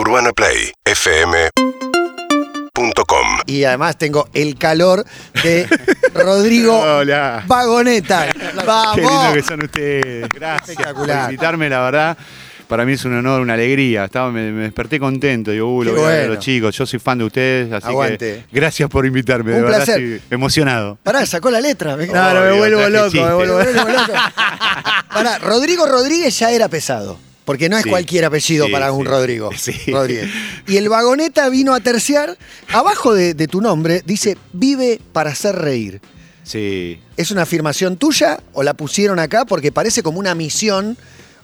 UrbanaPlayFM.com Y además tengo el calor de Rodrigo Hola. Vagoneta. Qué lindo ¡Vamos! que son ustedes. Gracias Espectacular. por invitarme, la verdad. Para mí es un honor, una alegría. Estaba, me, me desperté contento. Digo, uh, lo Qué voy a ver a bueno. los chicos. Yo soy fan de ustedes, así Aguante. que gracias por invitarme. de Un verdad, placer. estoy emocionado. Pará, sacó la letra. Me- No, no, me vuelvo loco, me vuelvo vuelvo loco. Pará, Rodrigo Rodríguez ya era pesado. Porque no es Sí. cualquier apellido Sí, para un sí. Rodrigo. Sí. Rodríguez. Y el vagoneta vino a terciar. Abajo de, de tu nombre dice: Vive para hacer reír. Sí. ¿Es una afirmación tuya o la pusieron acá porque parece como una misión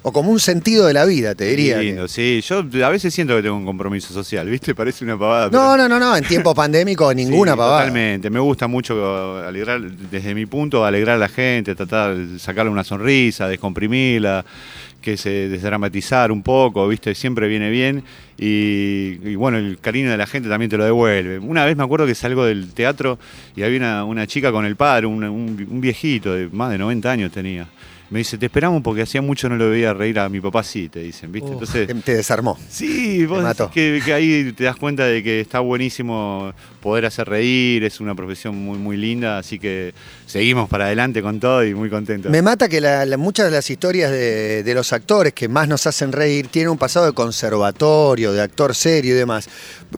o como un sentido de la vida, te diría? Lindo, sí. Yo a veces siento que tengo un compromiso social, ¿viste? Parece una pavada. No, pero- no, no, no. En tiempos pandémicos ninguna pavada. Totalmente. Me gusta mucho alegrar, desde mi punto, alegrar a la gente, tratar de sacarle una sonrisa, descomprimirla, que se desdramatizar un poco, ¿viste? Siempre viene bien. Y, bueno, el cariño de la gente también te lo devuelve. Una vez me acuerdo que salgo del teatro y había una, una chica con el padre, un, un- un viejito de más de 90 años tenía. Me dice, te esperamos porque hacía mucho no lo veía reír a mi papá, sí, te dicen, ¿viste? Entonces, te- desarmó. Sí, vos mató. que, que ahí te das cuenta de que está buenísimo poder hacer reír, es una profesión muy, muy linda, así que seguimos para adelante con todo y muy contentos. Me mata que la- la- muchas de las historias de, de los actores que más nos hacen reír tienen un pasado de conservatorio, de actor serio y demás.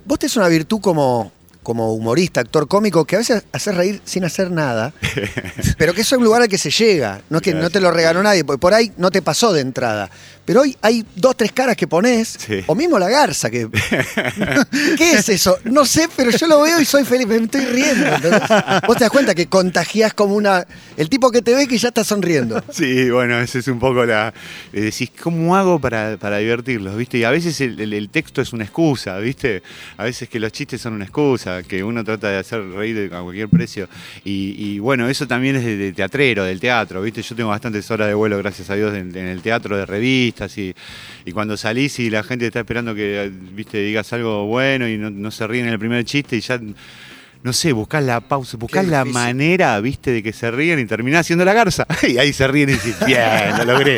Vos tenés una virtud como, como humorista, actor cómico, que a veces haces reír sin hacer nada, pero que eso es un lugar al que se llega. No es que no te lo regaló nadie, porque por ahí no te pasó de entrada. Pero hoy hay dos, tres caras que pones, Sí. o mismo la garza, que. ¿Qué es eso? No sé, pero yo lo veo y soy feliz, me estoy riendo. ¿entendés? Vos te das cuenta que contagiás como una. El tipo que te ve que ya está sonriendo. Sí, bueno, esa es un poco la... eh, decís, ¿cómo hago para, para divertirlos? ¿viste? Y a veces el, el- el texto es una excusa, ¿viste? A veces que los chistes son una excusa, que uno trata de hacer reír a cualquier precio. Y, y bueno, eso también es de, de teatrero, del teatro, ¿viste? Yo tengo bastantes horas de vuelo, gracias a Dios, en, en el teatro de y, y cuando salís y la gente está esperando que, ¿viste? Digas algo bueno y no, no se ríen en el primer chiste y ya... No sé, buscás la pausa, buscás la manera, viste, de que se ríen y terminás haciendo la garza. Y ahí se ríen y decís, bien, lo logré.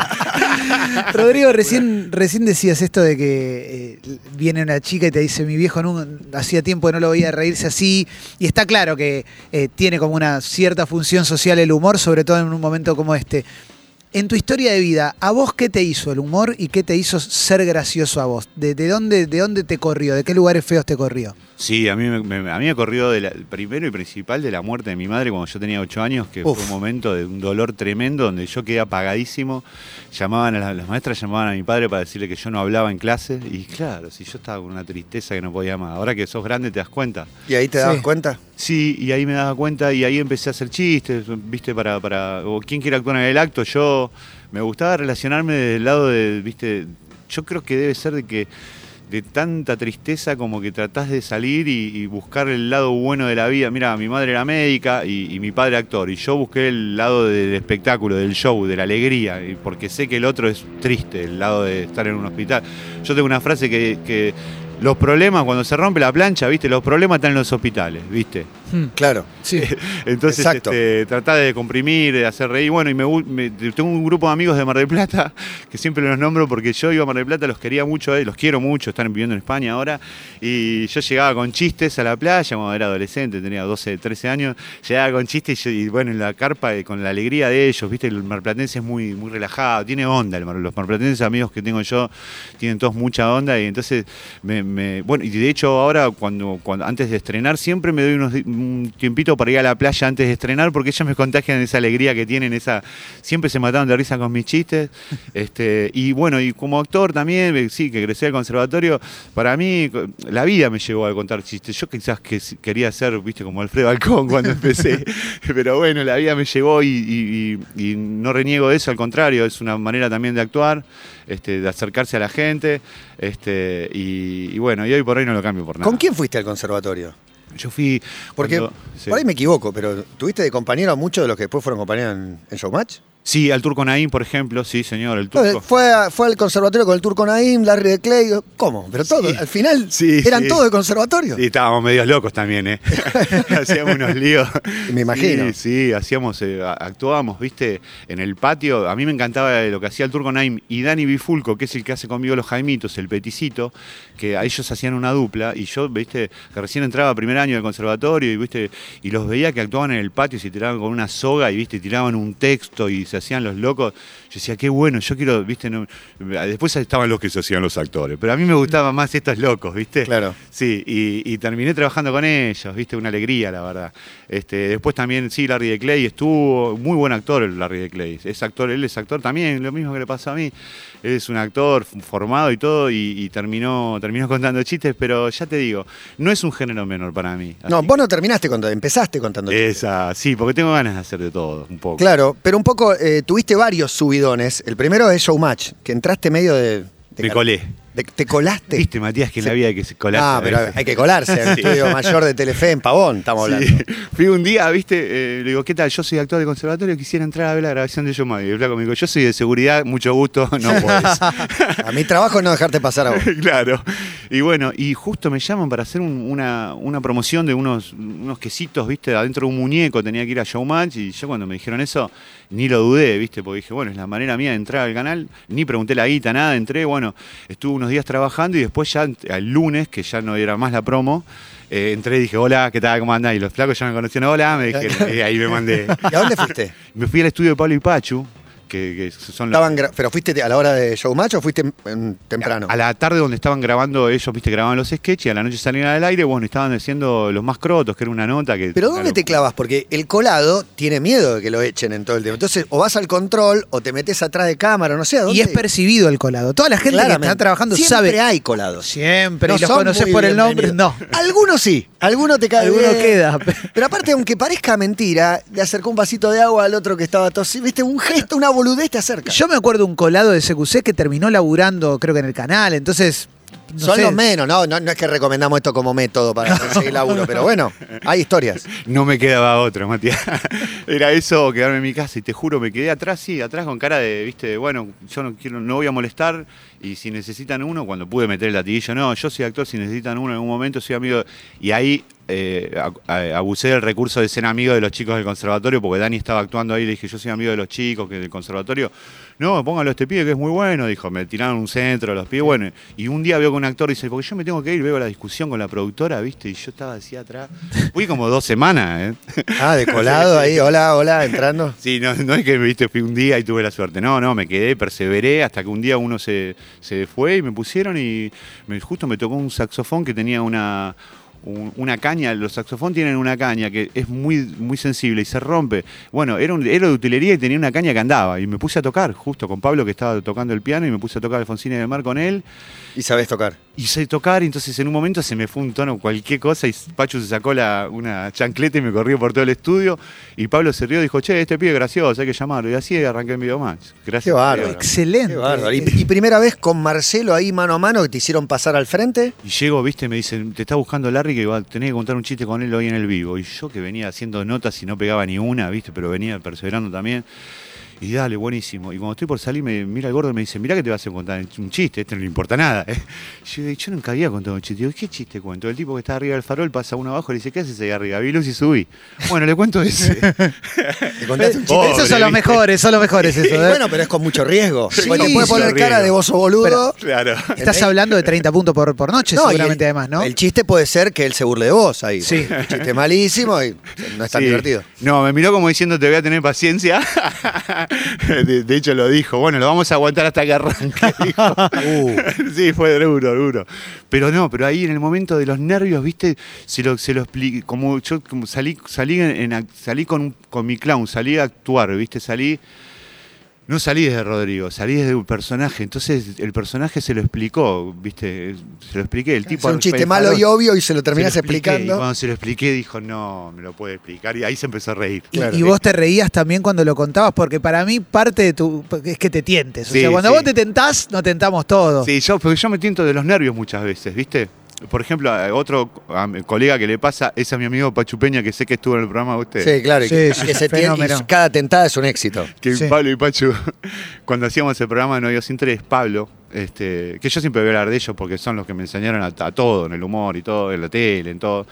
Rodrigo, recién, recién decías esto de que eh, viene una chica y te dice, mi viejo no, hacía tiempo que no lo veía reírse así. Y está claro que eh, tiene como una cierta función social el humor, sobre todo en un momento como este. En tu historia de vida, ¿a vos qué te hizo el humor y qué te hizo ser gracioso a vos? ¿De, de dónde, de dónde te corrió? ¿De qué lugares feos te corrió? Sí, a mí me, me- a mí me corrió de la- primero y principal de la muerte de mi madre cuando yo tenía ocho años, que Uf. fue un momento de un dolor tremendo donde yo quedé apagadísimo. Llamaban a la- las maestras llamaban a mi padre para decirle que yo no hablaba en clase. Y claro, si yo estaba con una tristeza que no podía más. Ahora que sos grande te das cuenta. ¿Y ahí te dabas Sí. cuenta? Sí, y ahí me daba cuenta y ahí empecé a hacer chistes, viste, para, para, o quién quiere actuar en el acto, yo me gustaba relacionarme del lado de, viste, yo creo que debe ser de que de tanta tristeza como que tratás de salir y, buscar el lado bueno de la vida. Mira, mi madre era médica y, mi padre actor, y yo busqué el lado del espectáculo, del show, de la alegría, porque sé que el otro es triste, el lado de estar en un hospital. Yo tengo una frase que los problemas, cuando se rompe la plancha, viste, los problemas están en los hospitales, viste. Claro. Sí. Entonces, Exacto. este, tratar de comprimir, de hacer reír. Bueno, y me, tengo un grupo de amigos de Mar del Plata que siempre los nombro porque yo iba a Mar del Plata, los quería mucho, eh, los quiero mucho, están viviendo en España ahora. Y yo llegaba con chistes a la playa, cuando era adolescente, tenía 12, 13 años. Llegaba con chistes y, bueno, en la carpa, eh, con la alegría de ellos, viste, el marplatense es muy, muy relajado, tiene onda. el mar- los marplatenses amigos que tengo yo tienen todos mucha onda. Y entonces, me, me- bueno, y de hecho, ahora, cuando, cuando antes de estrenar, siempre me doy unos, un tiempito para ir a la playa antes de estrenar, porque ellos me contagian esa alegría que tienen, esa siempre se mataban de risa con mis chistes. este, y bueno, y como actor también, eh, sí, que crecí al conservatorio, para mí la vida me llevó a contar chistes. Yo quizás que quería ser, viste, como Alfredo Alcón cuando empecé, pero bueno, la vida me llevó y, y- y- y no reniego de eso, al contrario, es una manera también de actuar, este, de acercarse a la gente, este, y, y bueno, y hoy por hoy no lo cambio por nada. ¿Con quién fuiste al conservatorio? Yo fui... Porque cuando- sí. por ahí me equivoco, pero ¿tuviste de compañero a muchos de los que después fueron compañeros en, en Showmatch? Sí, al Turco Naim, por ejemplo, sí, señor, el Fue, Turco. fue, a- fue al conservatorio con el turco Naim, Larry de Clay. ¿Cómo? Pero todo, Sí. al final Sí, eran sí. todos de conservatorio. Sí, estábamos medios locos también, ¿eh? hacíamos unos líos. Me imagino. Sí, hacíamos, eh, actuábamos, viste, en el patio. A mí me encantaba lo que hacía el Turco Naim y Dani Bifulco, que es el que hace conmigo los Jaimitos, el peticito, que a ellos hacían una dupla y yo, viste, que recién entraba primer año del conservatorio y, viste, y los veía que actuaban en el patio y se tiraban con una soga y, viste, tiraban un texto y se hacían los locos. Yo decía, qué bueno, yo quiero, viste, no- después estaban los que se hacían los actores, pero a mí me gustaban más estos locos, viste. Claro. Sí, y, y terminé trabajando con ellos, viste, una alegría, la verdad. Este, después también, sí, Larry de Clay estuvo, muy buen actor el Larry de Clay. Es actor, él es actor también, lo mismo que le pasa a mí. Él es un actor formado y todo, y, y terminó, terminó contando chistes, pero ya te digo, no es un género menor para mí. No, vos no terminaste cuando empezaste contando chistes. Esa, sí, porque tengo ganas de hacer de todo, un poco. Claro, pero un poco eh, tuviste varios subidones. El primero es Showmatch, que entraste medio de. de te colaste. Viste, Matías, que en la vida hay que colarse. Ah, pero hay que colarse. al estudio mayor de Telefe en Pavón, estamos hablando. Fui un día, viste, eh, le digo, ¿qué tal? Yo soy actor de conservatorio, quisiera entrar a ver la grabación de Yo Y el flaco me dijo, yo soy de seguridad, mucho gusto, no podés. A mi trabajo es no dejarte pasar a vos. claro. Y bueno, y justo me llaman para hacer un- una, una promoción de unos, unos quesitos, viste, adentro de un muñeco, tenía que ir a Showmatch y yo cuando me dijeron eso, ni lo dudé, viste, porque dije, bueno, es la manera mía de entrar al canal, ni pregunté la guita, nada, entré, bueno, estuve unos días trabajando y después ya el lunes, que ya no era más la promo, eh, entré y dije, hola, ¿qué tal? ¿Cómo andás? Y los flacos ya me conocían, hola, me dijeron, y ahí me mandé. ¿Y a dónde fuiste? Me fui al estudio de Pablo y Pachu, que, que son los... Estaban gra- ¿Pero fuiste a la hora de Showmatch o fuiste temprano? A la tarde donde estaban grabando ellos, viste, grababan los sketches y a la noche salían al aire, bueno, estaban haciendo los más crotos, que era una nota que... ¿Pero dónde te clavas? Porque el colado tiene miedo de que lo echen en todo el tiempo. Entonces, o vas al control o te metes atrás de cámara, no sé a dónde. Y es percibido el colado. Toda la gente que está trabajando Siempre sabe. hay colados. Siempre. No y los conoces por el nombre. No. Algunos sí, algunos te caen Alguno bien. queda. Pero aparte, aunque parezca mentira, le acercó un vasito de agua al otro que estaba tosiendo. Viste, un gesto, una boludez te acerca. Yo me acuerdo un colado de CQC que terminó laburando, creo que en el canal. Entonces. no Son sé. los menos, ¿no? ¿no? No es que recomendamos esto como método para conseguir laburo, pero bueno, hay historias. No me quedaba otro, Matías. Era eso, quedarme en mi casa y te juro, me quedé atrás, sí, atrás con cara de, viste, de, bueno, yo no quiero, no voy a molestar y si necesitan uno, cuando pude meter el latiguillo, no, yo soy actor, si necesitan uno en algún momento, soy amigo. Y ahí eh, abusé del recurso de ser amigo de los chicos del conservatorio, porque Dani estaba actuando ahí, le dije, yo soy amigo de los chicos que del conservatorio. No, póngalo a este pibe que es muy bueno, dijo, me tiraron un centro, los pibes, bueno. Y un día veo con un actor dice, porque yo me tengo que ir, veo la discusión con la productora, viste, y yo estaba así atrás. Fui como dos semanas, ¿eh? Ah, de colado ahí, hola, hola, entrando. Sí, no, no es que viste, fui un día y tuve la suerte. No, no, me quedé, perseveré hasta que un día uno se, se fue y me pusieron y justo me tocó un saxofón que tenía una, un- una caña. Los saxofones tienen una caña que es muy, muy sensible y se rompe. Bueno, era, un, era de utilería y tenía una caña que andaba. Y me puse a tocar justo con Pablo que estaba tocando el piano y me puse a tocar Alfonsina del Mar con él. Y sabes tocar. Y sé tocar, y entonces en un momento se me fue un tono, cualquier cosa, y Pachu se sacó la, una chancleta y me corrió por todo el estudio. Y Pablo se rió y dijo, che, este pibe es gracioso, hay que llamarlo. Y así arranqué en Videomax. Gracias. Qué bárbaro. Excelente. Qué bárbaro. ¿Y, y primera vez con Marcelo ahí mano a mano que te hicieron pasar al frente? Y llego, viste, me dicen, te está buscando Larry que va a tener que contar un chiste con él hoy en el vivo. Y yo que venía haciendo notas y no pegaba ni una, viste, pero venía perseverando también. Y dale, buenísimo. Y cuando estoy por salir, me mira el gordo y me dice, mirá que te vas a contar un chiste, este no le importa nada. ¿eh?". Yo, yo nunca había contado un chiste. Digo, ¿qué chiste cuento? El tipo que está arriba del farol pasa uno abajo y le dice, ¿qué haces ahí arriba? Vi luz y subí. Bueno, le cuento ese. ¿Te contaste un chiste? Pobre, Esos son los mejores, son los mejores eso. ¿eh? Bueno, pero es con mucho riesgo. Sí, te puede poner riesgo. cara de bozo boludo. claro. Estás hablando de 30 puntos por, por noche, No, y seguramente el- además, ¿no? El chiste puede ser que él se burle de vos ahí. Sí. Un chiste malísimo y no es tan Sí. divertido. No, me miró como diciendo te voy a tener paciencia. de, de hecho lo dijo, bueno, lo vamos a aguantar hasta que arranque. dijo. Uh. sí, fue duro, duro. Pero no, pero ahí en el momento de los nervios, viste, se lo, se lo expliqué, como yo como salí, salí en, en- salí con, con mi clown, salí a actuar, viste, salí. No salí desde Rodrigo, salí desde un personaje. Entonces el personaje se lo explicó, viste, se lo expliqué. El tipo Es un chiste malo y obvio y se lo se terminás lo expliqué, Y explicando. cuando se lo expliqué dijo, no, me lo puede explicar. Y ahí se empezó a reír. Y, y vos te reías también cuando lo contabas, porque para mí parte de tu. es que te tientes. O Sí, sea, cuando sí. vos te tentás, no tentamos todos. Sí, yo, porque yo me tiento de los nervios muchas veces, ¿viste? Por ejemplo, a otro a colega que le pasa es a mi amigo Pachu Peña, que sé que estuvo en el programa de usted. Sí, claro. y Sí, que, sí, que se tiene- y cada tentada es un éxito. Que Sí. Pablo y Pachu, cuando hacíamos el programa de No Dios Sin Tres, Pablo, este, que yo siempre voy a hablar de ellos porque son los que me enseñaron a, a todo, en el humor y todo, en la tele, en todo.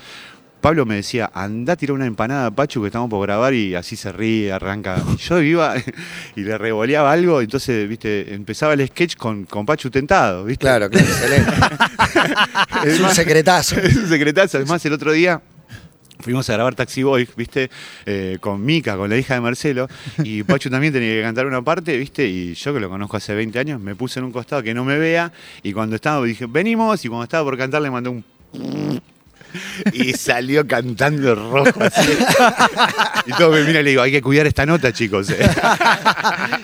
Pablo me decía, anda a tirar una empanada a Pachu que estamos por grabar y así se ríe, arranca. Y yo iba y le revoleaba algo, entonces, viste, empezaba el sketch con, con Pachu tentado, ¿viste? Claro, claro, excelente. es un secretazo. es un secretazo. Además, el otro día fuimos a grabar Taxi Boy, ¿viste? Eh, con Mica, con la hija de Marcelo. Y Pachu también tenía que cantar una parte, ¿viste? Y yo que lo conozco hace 20 años, me puse en un costado que no me vea. Y cuando estaba, dije, venimos. Y cuando estaba por cantar, le mandé un. Y salió cantando rojo así. Y todo me mira y le digo, hay que cuidar esta nota, chicos. eh.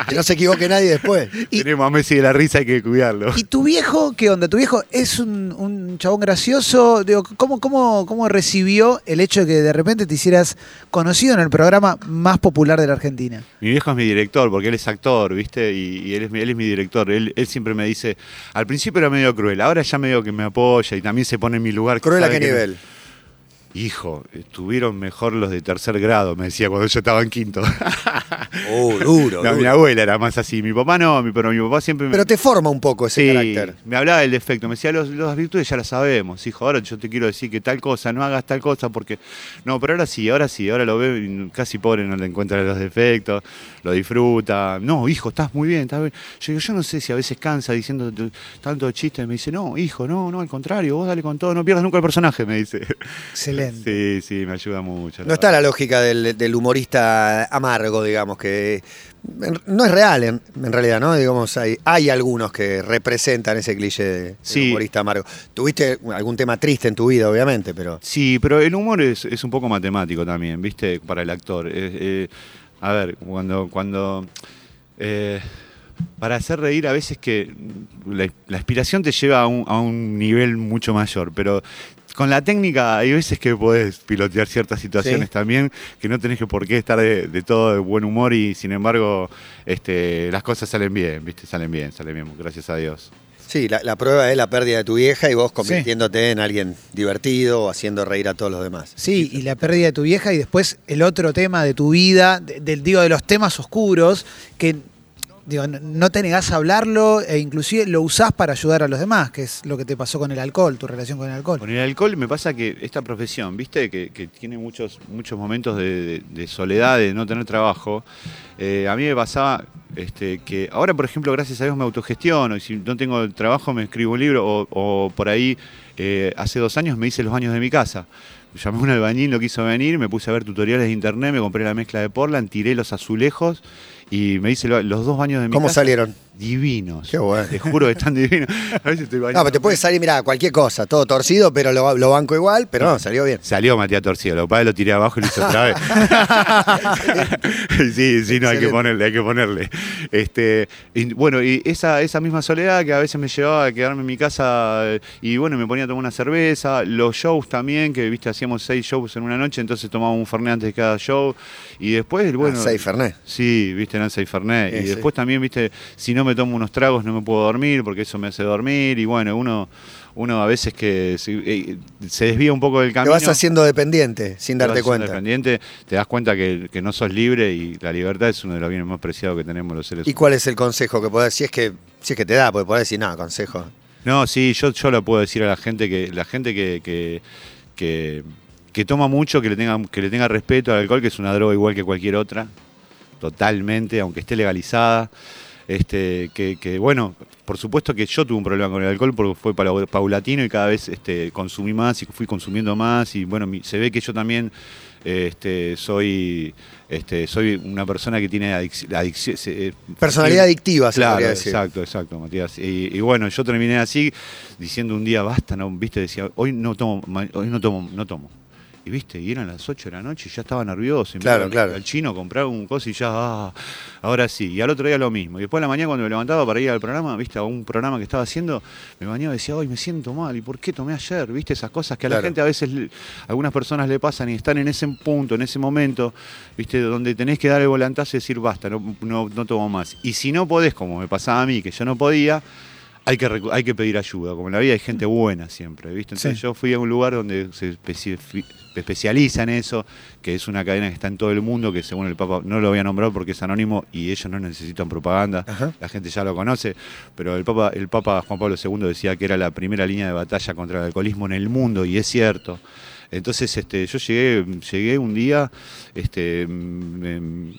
Que no se equivoque nadie después. Y- Tenemos a Messi de la risa, hay que cuidarlo. ¿Y tu viejo, qué onda? ¿Tu viejo es un, un chabón gracioso? Digo, ¿cómo, cómo, ¿Cómo recibió el hecho de que de repente te hicieras conocido en el programa más popular de la Argentina? Mi viejo es mi director, porque él es actor, ¿viste? Y, y él, es, mi- él es mi director. Él, él siempre me dice, al principio era medio cruel, ahora ya medio que me apoya y también se pone en mi lugar. ¿Cruel a qué nivel? Hijo, estuvieron mejor los de tercer grado, me decía cuando yo estaba en quinto. Uh, duro, No, mi abuela era más así, mi papá no, pero mi papá siempre me... Pero te forma un poco ese Sí, carácter. me hablaba del defecto, me decía, los, las virtudes ya las sabemos, hijo, ahora yo te quiero decir que tal cosa, no hagas tal cosa porque... No, pero ahora sí, ahora sí, ahora lo veo y casi pobre no le encuentra los defectos, lo disfruta. No, hijo, estás muy bien, estás bien. Yo digo, yo no sé si a veces cansa diciendo tanto chiste, me dice, no, hijo, no, no, al contrario, vos dale con todo, no pierdas nunca el personaje, me dice. Excelente. Sí, sí, me ayuda mucho. No está la lógica del, del humorista amargo, digamos, que no es real en, en realidad, ¿no? Digamos, hay, hay algunos que representan ese cliché de- Sí. humorista amargo. Tuviste algún tema triste en tu vida, obviamente, pero Sí, pero el humor es, es un poco matemático también, ¿viste? Para el actor. Eh, eh, a ver, cuando. cuando eh, para hacer reír a veces que la, la inspiración te lleva a un, a un nivel mucho mayor, pero con la técnica hay veces que podés pilotear ciertas situaciones Sí. también, que no tenés que por qué estar de, de todo de buen humor y sin embargo este, las cosas salen bien, ¿viste? Salen bien, salen bien, gracias a Dios. sí, la, la prueba es la pérdida de tu vieja y vos convirtiéndote en alguien divertido o haciendo reír a todos los demás. Sí, y la pérdida de tu vieja y después el otro tema de tu vida, de- del digo de los temas oscuros que no, no te negás a hablarlo e inclusive lo usás para ayudar a los demás, que es lo que te pasó con el alcohol, tu relación con el alcohol. Con el alcohol me pasa que esta profesión, viste, que, tiene muchos, muchos momentos de, soledad, de no tener trabajo. eh, a mí me pasaba este, que ahora, por ejemplo, gracias a Dios me autogestiono y si no tengo trabajo me escribo un libro o, por ahí eh, hace dos años me hice los baños de mi casa. Llamé a un albañil, lo quiso venir, me puse a ver tutoriales de internet, me compré la mezcla de Portland, tiré los azulejos y me hice lo- los dos baños de mi ¿Cómo casa. salieron? Divinos. Qué bueno. Te juro que están divinos. A veces estoy No, pero te puede salir, mira, cualquier cosa, todo torcido, pero lo, lo banco igual, pero no, salió bien. Salió Matías Torcido, lo padre lo tiré abajo y lo hice otra vez. sí, sí, no, hay que ponerle, hay que ponerle. Este, y bueno, y esa, esa misma soledad que a veces me llevaba a quedarme en mi casa y bueno, me ponía a tomar una cerveza, los shows también, que viste, hacíamos seis shows en una noche, entonces tomábamos un fernet antes de cada show. Y después, bueno. Ah, seis Fernet. Sí, viste, Nancy y Fernet. Sí, y sí. después también, viste, si no me tomo unos tragos no me puedo dormir porque eso me hace dormir. Y bueno, uno, uno a veces que se, eh, se desvía un poco del Te camino. vas haciendo dependiente sin te darte vas cuenta. Independiente, te das cuenta que, que no sos libre y la libertad es uno de los bienes más preciados que tenemos los seres ¿Y humanos. cuál es el consejo que podés, si es que, si es que te da, porque podés decir, no, consejo. No, sí, yo, yo lo puedo decir a la gente que la gente que, que, que, que toma mucho, que le tenga, que le tenga respeto al alcohol, que es una droga igual que cualquier otra, totalmente, aunque esté legalizada. Este, que, que, bueno, por supuesto que yo tuve un problema con el alcohol porque fue paula- paulatino y cada vez este, consumí más y fui consumiendo más y bueno, se ve que yo también este, soy, este, soy una persona que tiene adic- adicción. eh, Personalidad adictiva, se Claro, decir. exacto, exacto, Matías. Y, y bueno, yo terminé así, diciendo un día, basta, no, viste, decía, hoy no tomo, hoy no tomo, no tomo. Y viste, y eran las 8 de la noche y ya estaba nervioso. Y me Claro, claro. Al chino comprar un coso y ya, ah, ahora sí. Y al otro día lo mismo. Y después de la mañana cuando me levantaba para ir al programa, viste, a un programa que estaba haciendo, me bañaba y decía, hoy me siento mal. ¿Y por qué tomé ayer? Viste, esas cosas que a la gente a veces, a algunas personas le pasan y están en ese punto, en ese momento, viste, donde tenés que dar el volantazo y decir, basta, no, no, no tomo más. Y si no podés, como me pasaba a mí, que yo no podía, hay que, hay que pedir ayuda. Como en la vida hay gente buena siempre, ¿viste? Entonces Sí. yo fui a un lugar donde se especi- se especializa en eso, que es una cadena que está en todo el mundo, que según el Papa, no lo voy a nombrar porque es anónimo y ellos no necesitan propaganda, Ajá. la gente ya lo conoce, pero el Papa, el Papa Juan Pablo II decía que era la primera línea de batalla contra el alcoholismo en el mundo, y es cierto. Entonces, este, yo llegué, llegué un día, este, mm, em,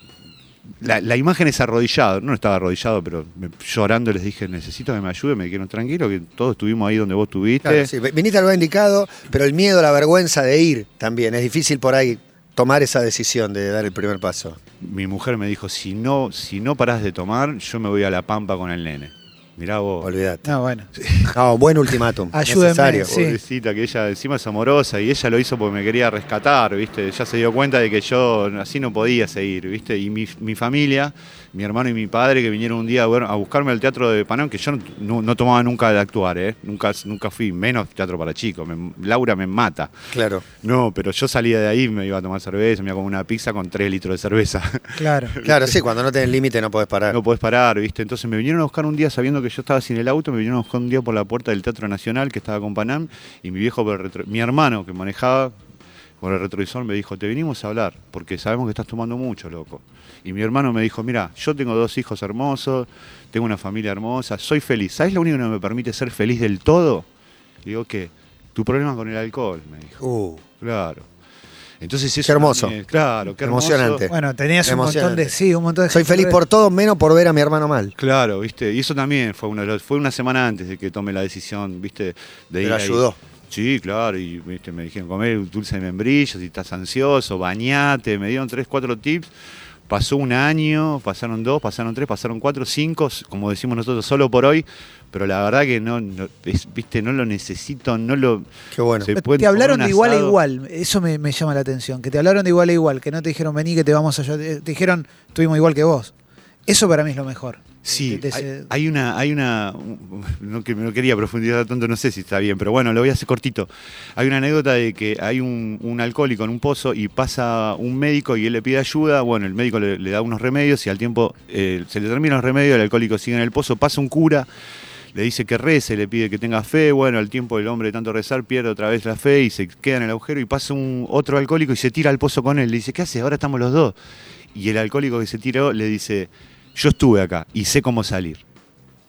la, la imagen es arrodillado, no estaba arrodillado, pero me- llorando les dije, necesito que me ayude, me dijeron, tranquilo, que todos estuvimos ahí donde vos estuviste. Claro, sí, viniste al lugar indicado, pero el miedo, la vergüenza de ir también. Es difícil por ahí tomar esa decisión de dar el primer paso. Mi mujer me dijo, si no, si no parás de tomar, yo me voy a la pampa con el nene. Mirá vos. Olvídate. No, bueno. No, buen ultimátum. Ayúdenme, necesario. sí. Pobrecita, que ella encima es amorosa y ella lo hizo porque me quería rescatar, ¿viste? Ya se dio cuenta de que yo así no podía seguir, ¿viste? Y mi, mi familia, mi hermano y mi padre que vinieron un día a, buscarme al teatro de Panamá, que yo no, no- no tomaba nunca de actuar, ¿eh? Nunca, nunca fui, menos teatro para chicos. Me- Laura me mata. Claro. No, pero yo salía de ahí, me iba a tomar cerveza, me iba a comer una pizza con tres litros de cerveza. Claro. Claro, sí, cuando no tenés límite no podés parar. No podés parar, ¿viste? Entonces me vinieron a buscar un día sabiendo que yo estaba sin el auto, me vinieron un día por la puerta del Teatro Nacional que estaba con Panam y mi viejo, mi hermano que manejaba por el retrovisor me dijo, te vinimos a hablar porque sabemos que estás tomando mucho, loco. Y mi hermano me dijo, mira, yo tengo dos hijos hermosos, tengo una familia hermosa, soy feliz. ¿Sabes lo único que me permite ser feliz del todo? Digo, ¿qué? Tu problema con el alcohol, me dijo. Uh, Claro. Entonces eso Qué hermoso. también- claro, qué hermoso. Emocionante. Bueno, tenías un montón de. Sí, un montón de soy gente feliz por todo, menos por ver a mi hermano mal. Claro, viste, y eso también fue una, de los- fue una semana antes de que tome la decisión, viste, de Pero ir ahí. ayudó. Sí, claro, y viste, me dijeron comer dulce de membrillo, si estás ansioso, bañate, me dieron tres, cuatro tips. Pasó un año, pasaron dos, pasaron tres, pasaron cuatro, cinco, como decimos nosotros, solo por hoy, pero la verdad que no, no, es- viste, no lo necesito, no lo... Qué bueno. se Te hablaron de igual a igual, eso me, me llama la atención, que te hablaron de igual a igual, que no te dijeron vení que te vamos a ayudar, te te dijeron estuvimos igual que vos. Eso para mí es lo mejor. Sí, De- de hay, ese- hay una, hay una, no, que no quería profundizar tanto, no sé si está bien, pero bueno, lo voy a hacer cortito. Hay una anécdota de que hay un, un alcohólico en un pozo y pasa un médico y él le pide ayuda, bueno, el médico le, le da unos remedios y al tiempo eh, se le terminan los remedios, el alcohólico sigue en el pozo, pasa un cura, le dice que rece, le pide que tenga fe, bueno, al tiempo el hombre de tanto rezar pierde otra vez la fe y se queda en el agujero y pasa un otro alcohólico y se tira al pozo con él, le dice, ¿qué haces? Ahora estamos los dos. Y el alcohólico que se tiró le dice, yo estuve acá y sé cómo salir.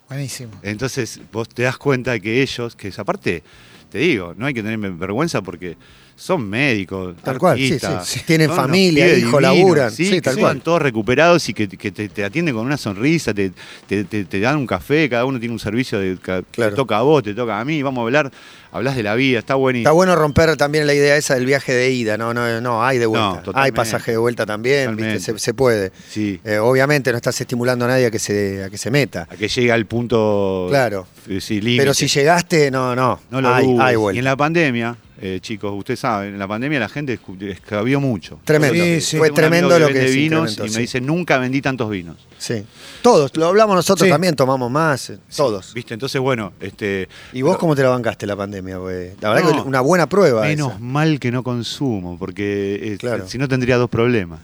Buenísimo. Entonces vos te das cuenta que ellos, que esa parte, te digo, no hay que tener vergüenza porque son médicos, Tal cual, sí. Tienen familia, hijos, laburan, sí, tal están cual. todos recuperados y que, que te, te atienden con una sonrisa, te, te- te- te dan un café, cada uno tiene un servicio de, que Claro. te toca a vos, te toca a mí, vamos a hablar, hablas de la vida, está buenísimo. Está bueno romper también la idea esa del viaje de ida, no, no, no, hay de No, vuelta. hay pasaje de vuelta también, ¿viste? Se, se puede. Sí, Eh, obviamente no estás estimulando a nadie a que se, a que se meta. a que llegue al punto, Claro. eh, sí. Pero si llegaste, no, no. No lo hay, hay y vuelta. en la pandemia, eh, chicos, ustedes saben, en la pandemia la gente escabió mucho. Tremendo. Sí, sí. Fue tremendo lo que sí, vinos y sí. me dice, nunca vendí tantos vinos. Sí. Todos, lo hablamos nosotros Sí. también, tomamos más, eh, todos. ¿Viste? Entonces, bueno, este. ¿Y vos pero- cómo te la bancaste la pandemia? güey? La verdad No, que una buena prueba. Menos esa. mal que no consumo, porque eh, Claro. si no tendría dos problemas.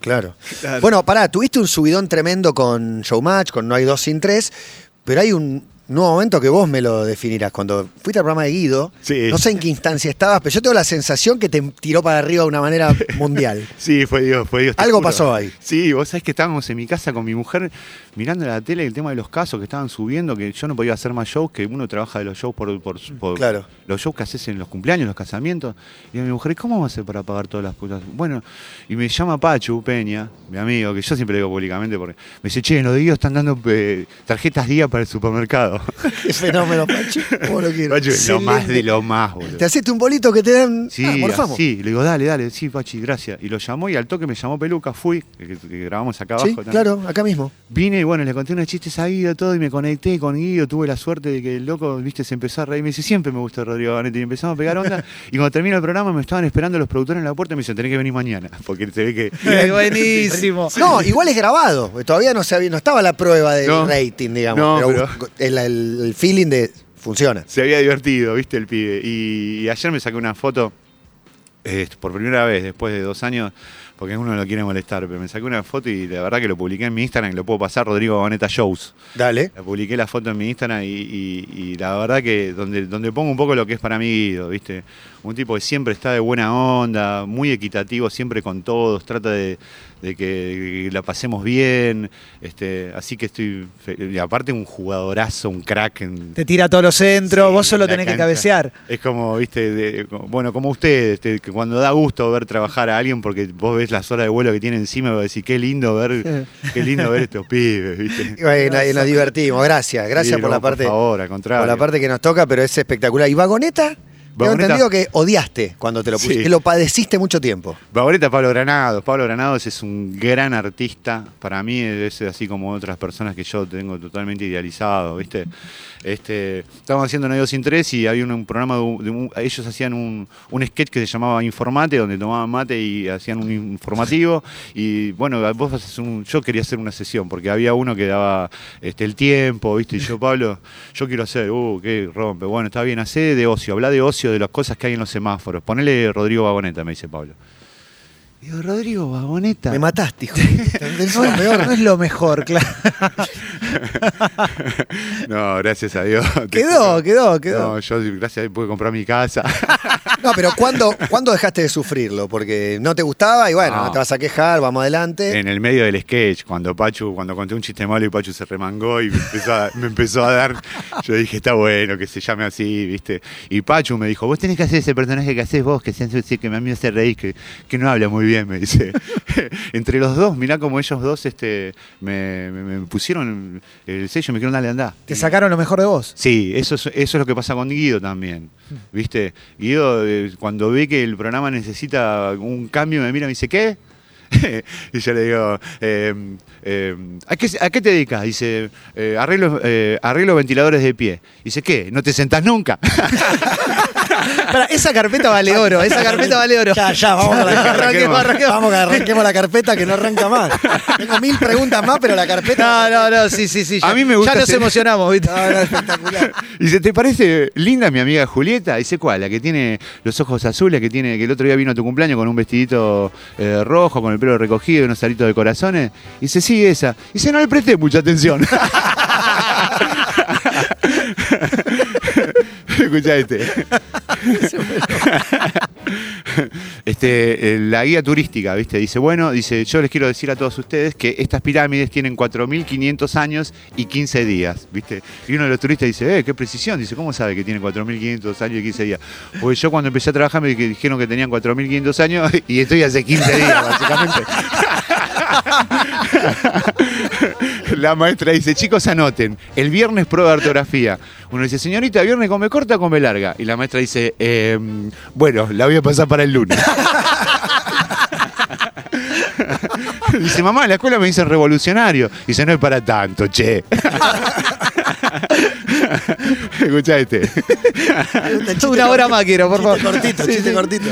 Claro. Claro. Bueno, pará, tuviste un subidón tremendo con Showmatch, con No hay dos sin tres, pero hay un nuevo momento que vos me lo definirás. Cuando fuiste al programa de Guido, Sí. no sé en qué instancia estabas, pero yo tengo la sensación que te tiró para arriba de una manera mundial. Sí, fue Dios, fue Dios. Algo juro. pasó ahí. Sí, vos sabés que estábamos en mi casa con mi mujer mirando la tele el tema de los casos que estaban subiendo, que yo no podía hacer más shows, que uno trabaja de los shows por, por, por- Claro. los shows que haces en los cumpleaños, los casamientos. Y a mi mujer, ¿cómo vamos a hacer para pagar todas las cosas? Bueno, y me llama Pachu Peña, mi amigo, que yo siempre le digo públicamente, porque me dice, che, en los de Guido están dando eh, tarjetas día para el supermercado. Qué fenómeno, Pachu. ¿Cómo lo quiero? Pachu es lo más de lo más, boludo. Te hacete un bolito que te dan. Sí, ah, sí, le digo, dale, dale, sí, Pachi, gracias. Y lo llamó y al toque me llamó Peluca, fui, que, grabamos acá abajo. Sí, también. claro, acá mismo. Vine y bueno, le conté unos chistes a Guido todo y me conecté con Guido. Tuve la suerte de que el loco, viste, se empezó a reír. Me dice, siempre me gusta Rodrigo Ganetti. Y empezamos a pegar onda. y cuando termina el programa me estaban esperando los productores en la puerta y me dicen, tenés que venir mañana. Porque se ve que. Buenísimo. No, igual es grabado. Todavía no, se había- no estaba la prueba del No. rating, digamos. No, pero, pero- El, el- el feeling de funciona. se había divertido, viste, el pibe. Y, y ayer me saqué una foto, eh, por primera vez, después de dos años, porque uno lo quiere molestar, pero me saqué una foto y la verdad que lo publiqué en mi Instagram lo puedo pasar, Rodrigo Boneta Shows. Dale. La publiqué la foto en mi Instagram y, y- y la verdad que donde, donde pongo un poco lo que es para mí Guido, ¿viste? Un tipo que siempre está de buena onda, muy equitativo siempre con todos, trata de, de que la pasemos bien, este, así que estoy, y aparte un jugadorazo, un crack. En, Te tira todos los centros, Sí, vos solo tenés que cabecear. Es como, viste, de- bueno, como ustedes, este, que cuando da gusto ver trabajar a alguien porque vos ves las horas de vuelo que tiene encima y vos decís, qué lindo ver, qué lindo ver estos pibes, viste. Y bueno, y nos divertimos. Gracias, gracias Sí, por no, la parte. Por favor, al contrario. por la parte que nos toca, pero es espectacular. ¿Y Vagoneta? Tengo entendido que odiaste cuando te lo pusiste, Sí. que lo padeciste mucho tiempo. Favorita Pablo Granados. Pablo Granados es un gran artista. Para mí es así como otras personas que yo tengo totalmente idealizado, ¿viste? Este, estábamos haciendo Nadie sin tres y había un, un programa, de un- de ellos hacían un, un sketch que se llamaba Informate, donde tomaban mate y hacían un informativo. Y bueno, vos haces un, yo quería hacer una sesión porque había uno que daba este, el tiempo, ¿viste? Y yo, Pablo, yo quiero hacer, uh, qué rompe. Bueno, está bien, hacé de ocio, habla de ocio, de las cosas que hay en los semáforos. Ponele Rodrigo Vagoneta, me dice Pablo. Digo, Rodrigo Vagoneta. Me mataste, hijo. No, es lo mejor, claro. no, gracias a Dios. Quedó, quedó, quedó. No, yo gracias a Dios pude comprar mi casa. No, pero ¿cuándo, ¿cuándo dejaste de sufrirlo? Porque no te gustaba y bueno, No. te vas a quejar, vamos adelante. en el medio del sketch, cuando Pachu, cuando conté un chiste malo y Pachu se remangó y me empezó a, me empezó a dar, yo dije, está bueno que se llame así, ¿viste? Y Pachu me dijo, vos tenés que hacer ese personaje que haces vos, que, se que a mí me hace reír, que, que no habla muy bien, me dice. Entre los dos, mirá como ellos dos este, me, me- me pusieron el sello me dijeron, dale, andá. Te sacaron lo mejor de vos. Sí, eso es, eso es lo que pasa con Guido también. ¿Viste? Guido, eh, cuando ve que el programa necesita un cambio, me mira y me dice, ¿qué? y yo le digo, eh, eh, ¿a, qué, a qué te dedicas? Dice, eh, arreglo, eh, arreglo ventiladores de pie. Dice, ¿qué? ¿No te sentás nunca? Esa carpeta vale oro, esa carpeta vale oro. Ya, ya, vamos a la Arranquemos, arranquemos. Vamos que arranquemos la carpeta que no arranca más. Tengo mil preguntas más, pero la carpeta. No, no, no, sí, sí, sí. A ya- mí me gusta Ya nos emocionamos, ¿viste? No, no, espectacular. Dice, ¿te parece linda mi amiga Julieta? Dice, ¿cuál? La que tiene los ojos azules, que tiene que el otro día vino a tu cumpleaños con un vestidito eh, rojo, con el pelo recogido y unos aritos de corazones. Dice, sí, esa. Dice, no le presté mucha atención. Escuchá este. este, eh, la guía turística, ¿viste? Dice, bueno, dice, yo les quiero decir a todos ustedes que estas pirámides tienen 4.500 años y 15 días, ¿viste? Y uno de los turistas dice, eh, qué precisión. Dice, ¿cómo sabe que tienen 4.500 años y 15 días? Porque yo cuando empecé a trabajar me di- dijeron que tenían 4.500 años y estoy hace 15 días, básicamente. La maestra dice, chicos, anoten, el viernes prueba de ortografía. Uno dice, señorita, ¿viernes come corta o come larga? Y la maestra dice, "Em, bueno, la voy a pasar para el lunes. dice, mamá, en la escuela me dicen revolucionario. Dice, no es para tanto, che. Escucha este. Una hora más quiero, por favor. Cortito, chiste sí. cortito.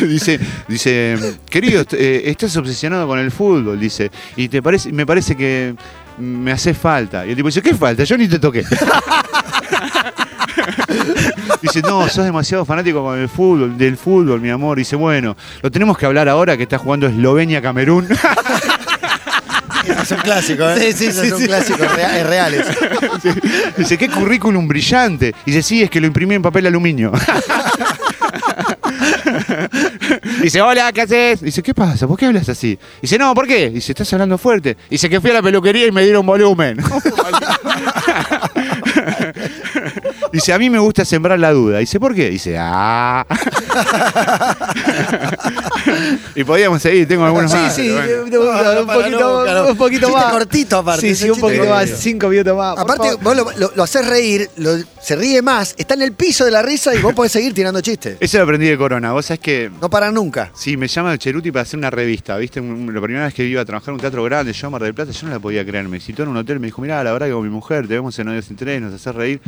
dice, dice, querido, eh, estás obsesionado con el fútbol, dice, y te parece, me parece que me hace falta. Y el tipo dice, ¿qué falta? Yo ni te toqué. Dice, no, sos demasiado fanático con el fútbol, del fútbol, mi amor. Dice, bueno, lo tenemos que hablar ahora que está jugando Eslovenia-Camerún. Esos son clásicos, ¿eh? Sí, sí, Esos sí, son sí. clásicos rea- reales. Dice, qué currículum brillante. Dice, sí, es que lo imprimí en papel aluminio. Dice, hola, ¿qué haces? Dice, ¿qué pasa? ¿Por qué hablas así? Dice, no, ¿por qué? Dice, estás hablando fuerte. Dice que fui a la peluquería y me dieron volumen. Dice, a mí me gusta sembrar la duda. Dice, ¿por qué? Dice, ah. y podíamos seguir, tengo algunos Sí, más. sí, pero bueno. no, un para, poquito, un poquito más. cortito, aparte, Sí, sí, un poquito más, cinco minutos más. Aparte, vos lo, lo- lo haces reír, lo- se ríe más, está en el piso de la risa y vos podés seguir tirando chistes. Eso lo aprendí de Corona. Vos sabés que No paran nunca. Sí, me llama Cheruti para hacer una revista, ¿viste? Un- La primera vez que iba a trabajar en un teatro grande, yo a Mar del Plata, yo no la podía creer. Me citó en un hotel, me dijo, mirá, la verdad que con mi mujer te vemos en Odios en Tres, nos haces reír.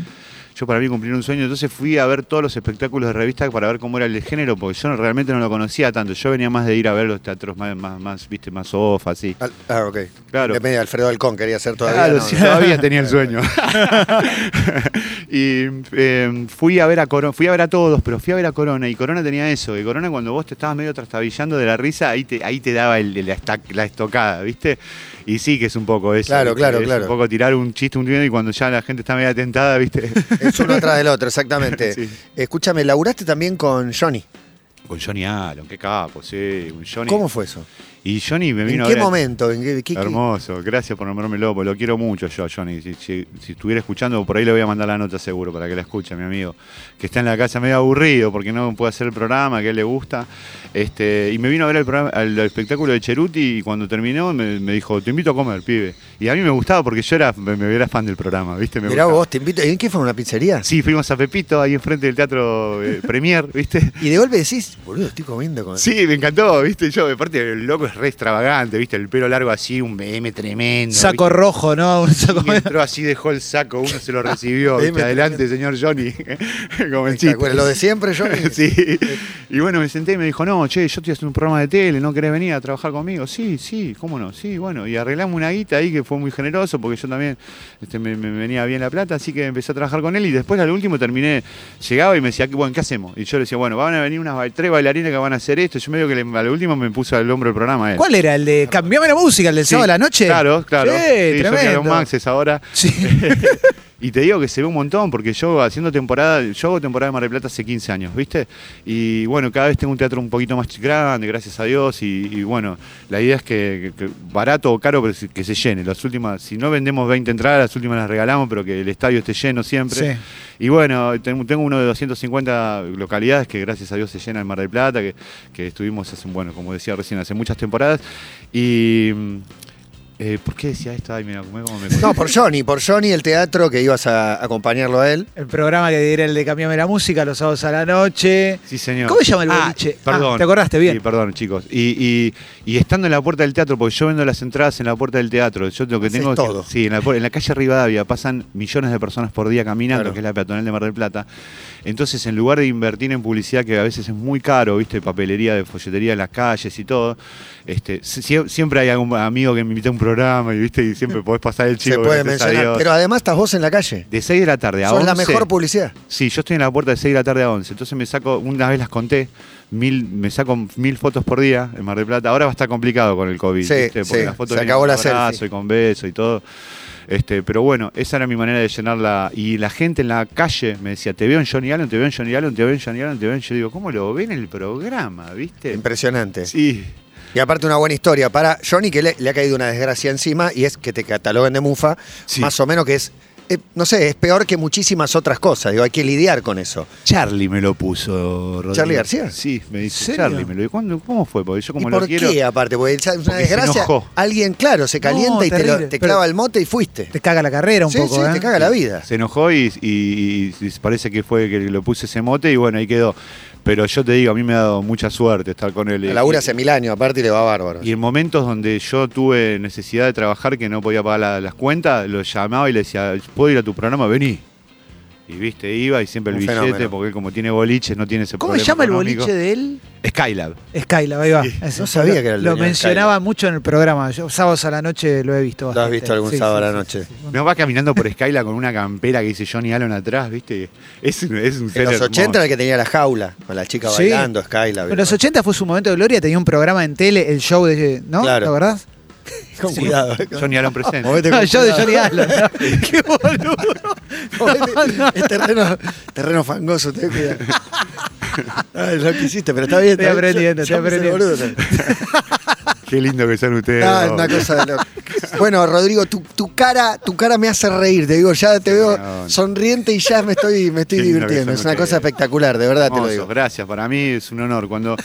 Yo para mí cumplir un sueño, entonces fui a ver todos los espectáculos de revista para ver cómo era el género, porque yo no- realmente no lo conocía tanto. Yo venía más de ir a ver los teatros más, más, más viste, más off, así. Al- Ah, ok. Claro. Depende de Alfredo Alcón, quería ser todavía. Claro, no, sí, no. todavía tenía el sueño. y eh, fui a ver a Corona, fui a ver a todos, pero fui a ver a Corona y Corona tenía eso, que Corona cuando vos te estabas medio trastabillando de la risa, ahí te, ahí te daba el- la, la estocada, ¿viste? Y sí que es un poco eso. Claro, ¿viste? claro, Es claro. Un poco tirar un chiste un día y cuando ya la gente está media tentada, ¿viste? Es uno atrás del otro, exactamente. Sí. Escúchame, laburaste también con Johnny. Con Johnny Allen, qué capo, sí. un Johnny. ¿Cómo fue eso? Y Johnny me ¿En vino a qué momento? ¿En qué, qué- Hermoso, gracias por nombrármelo, porque lo quiero mucho yo, Johnny. Si, si- si estuviera escuchando, por ahí le voy a mandar la nota seguro para que la escuche, mi amigo. Que está en la casa medio aburrido porque no puede hacer el programa, que a él le gusta. Este, y me vino a ver el, programa, el, espectáculo de Cheruti y cuando terminó me, me dijo, te invito a comer, pibe. Y a mí me gustaba porque yo era, me, me era fan del programa, ¿viste? Me Mirá gustaba. vos, te invito. ¿En qué fue? ¿Una pizzería? Sí, fuimos a Pepito, ahí enfrente del Teatro eh, Premier, ¿viste? Y de golpe decís, boludo, estoy comiendo con. Sí, me encantó, ¿viste? Yo, aparte, el loco es re extravagante, ¿viste? El pelo largo así, un BM tremendo. Saco ¿viste? rojo, ¿no? Un saco Y entró así, dejó el saco, uno se lo recibió. ¿viste? Adelante, señor Johnny. Espectacular. Lo de siempre, Johnny. Sí. Y bueno, me senté y me dijo, no, che, yo estoy haciendo un programa de tele, ¿no querés venir a trabajar conmigo? Sí, sí, cómo no, sí, bueno. Y arreglamos una guita ahí que fue muy generoso porque yo también este, me, me venía bien la plata, así que empecé a trabajar con él y después al último terminé, llegaba y me decía, bueno, ¿qué hacemos? Y yo le decía, bueno, van a venir unas tres bailarines que van a hacer esto. Yo medio que le- al último me puso al hombro el programa él. ¿Cuál era? ¿El de Cambiame la música, el del sábado a la noche? Claro, claro. Sí, Sí, yo fui a tremendo. Maxes ahora. Sí. Y te digo que se ve un montón, porque yo haciendo temporada, yo hago temporada de Mar del Plata hace 15 años, ¿viste? Y bueno, cada vez tengo un teatro un poquito más grande, gracias a Dios, y, y bueno, la idea es que, que- que barato o caro, pero que se llene. Las últimas, si no vendemos 20 entradas, las últimas las regalamos, pero que el estadio esté lleno siempre. Sí. Y bueno, tengo uno de 250 localidades que gracias a Dios se llena en Mar del Plata, que, que estuvimos hace, bueno, como decía recién, hace muchas temporadas. Y... eh, ¿Por qué decía esto? Ay, mira, cómo me No, por Johnny, por Johnny el teatro que ibas a acompañarlo a él. El programa que era el de Cambiame la música los sábados a la noche. Sí, señor. ¿Cómo se llama el Ah, boliche? perdón. Ah, ¿te acordaste? Bien. Sí, perdón, chicos. Y, y- y estando en la puerta del teatro, porque yo vendo las entradas en la puerta del teatro. Yo lo que Haces tengo. es que- todo. sí, en la, en la calle Rivadavia pasan millones de personas por día caminando, Claro. que es la peatonal de Mar del Plata. Entonces, en lugar de invertir en publicidad, que a veces es muy caro, ¿viste? Papelería de folletería en las calles y todo. Este, sie- siempre hay algún amigo que me invita a un programa y, ¿viste? y siempre podés pasar el chico. se puede mencionar. Pero además estás vos en la calle. De 6 de la tarde a Sos 11. la mejor publicidad. Sí, yo estoy en la puerta de 6 de la tarde a 11, entonces me saco, una vez las conté, mil, me saco mil fotos por día en Mar del Plata. Ahora va a estar complicado con el COVID, Sí, ¿viste? porque sí, las fotos se acabó la selfie. y con beso y todo. Este, pero bueno, esa era mi manera de llenarla. Y la gente en la calle me decía, te veo en Johnny Allen, te veo en Johnny Allen, te veo en Johnny Allen, te veo en... Yo digo, ¿cómo lo ven en el programa, viste? Impresionante. Sí. Y aparte una buena historia para Johnny que le, le ha caído una desgracia encima y es que te cataloguen de mufa, Sí. más o menos que es, eh, no sé, es peor que muchísimas otras cosas. Digo, hay que lidiar con eso. Charlie me lo puso, Rodrigo. ¿Charlie García? Sí, me dice. Charlie me lo ¿Cuándo, ¿Cómo fue? Porque yo como ¿Y lo por quiero... qué aparte? Porque es una Porque se desgracia. enojó. Alguien, claro, se calienta No, y te, lo- terrible. te Pero- clava el mote y fuiste. Te caga la carrera un sí, poco, sí, ¿eh? te caga la vida. Se enojó y, y- y parece que fue que le puse ese mote y bueno, ahí quedó. Pero yo te digo, a mí me ha dado mucha suerte estar con él. La Y- labura hace mil años, aparte y le va bárbaro. y en momentos donde yo tuve necesidad de trabajar, que no podía pagar la- las cuentas, lo llamaba y le decía, ¿puedo ir a tu programa? Vení. Y viste, iba y siempre el Un billete, fenómeno. porque él como tiene boliches, no tiene ese ¿Cómo se problema llama el económico. boliche de él? Skylab. Skylab, ahí va. No sabía que era el Lo dueño de mencionaba Skylab. mucho en el programa. Yo sábados a la noche lo he visto Lo has bastante. visto algún Sí, sábado sí, a la noche. sí, sí. Me va caminando por Skylab con una campera que dice Johnny Allen atrás, ¿viste? Es, un- es un ser En los hermoso. 80 era el que tenía la jaula, con la chica Sí. bailando, Skyla. En los 80 fue su momento de gloria, tenía un programa en tele, el show de. ¿No? Claro. ¿La verdad? Con cuidado. eh. Johnny Allen presente. Movete No, con show de cuidado. Johnny Allen. ¿no? Qué boludo. Movete. Es terreno, terreno fangoso, ten cuidado. Ay, lo que hiciste, pero está bien. Estoy está bien. aprendiendo, Yo- estoy yo me hice el aprendiendo. boludo. Qué lindo que sean ustedes. Ah, dos. una cosa de loco. Bueno, Rodrigo, tu, tu cara, tu cara me hace reír, te digo, ya te veo No. sonriente y ya me estoy, me estoy Qué lindo que divirtiendo. son Es una cosa espectacular, de verdad te lo Hermosos, digo. Gracias, para mí es un honor. Cuando,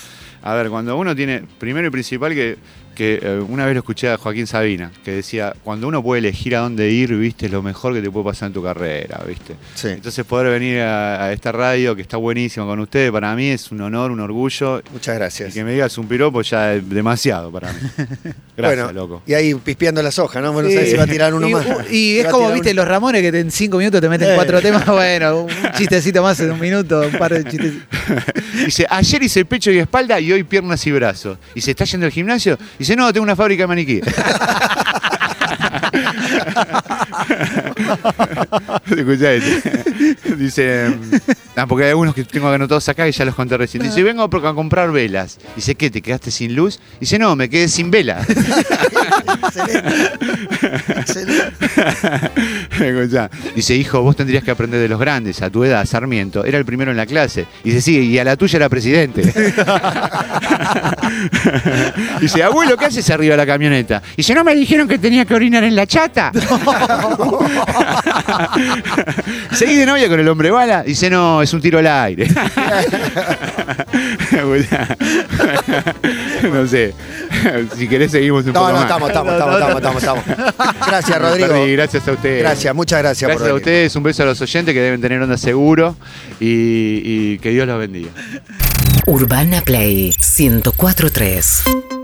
a ver, cuando uno tiene, primero y principal que que eh, una vez lo escuché a Joaquín Sabina, que decía, cuando uno puede elegir a dónde ir, viste, es lo mejor que te puede pasar en tu carrera, viste. Sí. Entonces poder venir a, a esta radio que está buenísima con ustedes, para mí es un honor, un orgullo. Muchas Y gracias. que me digas un piropo ya es demasiado para mí. Gracias, bueno, loco. y ahí pispeando las hojas, ¿no? Bueno, no Sí. sabés si va a tirar uno y, más. Y es como, viste, uno. los Ramones que en cinco minutos te meten Eh. cuatro temas. Bueno, un chistecito más en un minuto, un par de chistes. Dice, ayer hice pecho y espalda y hoy piernas y brazos. Y se está yendo al gimnasio. Dice, no, tengo una fábrica de maniquí. Escuchá este. Dice, ah, porque hay algunos que tengo anotados acá que ya los conté recién. Dice, vengo a comprar velas. Dice, ¿qué? ¿Te quedaste sin luz? Dice, no, me quedé sin vela. Excelente. Excelente. Dice, hijo, vos tendrías que aprender de los grandes. A tu edad, Sarmiento, era el primero en la clase. Dice, sí, y a la tuya era presidente. Dice, abuelo, ¿qué haces arriba de la camioneta? Dice, ¿no me dijeron que tenía que orinar en la chata? ¿Seguí de novia con el hombre bala? Dice, no, es un tiro al aire. no sé. Si querés seguimos un No, poco no, más. estamos, estamos, estamos, estamos, estamos, estamos. Gracias, Rodrigo. Gracias a ustedes. Gracias, muchas gracias, Gracias por a venir. ustedes, un beso a los oyentes que deben tener onda seguro y, y que Dios los bendiga. Urbana Play 1043.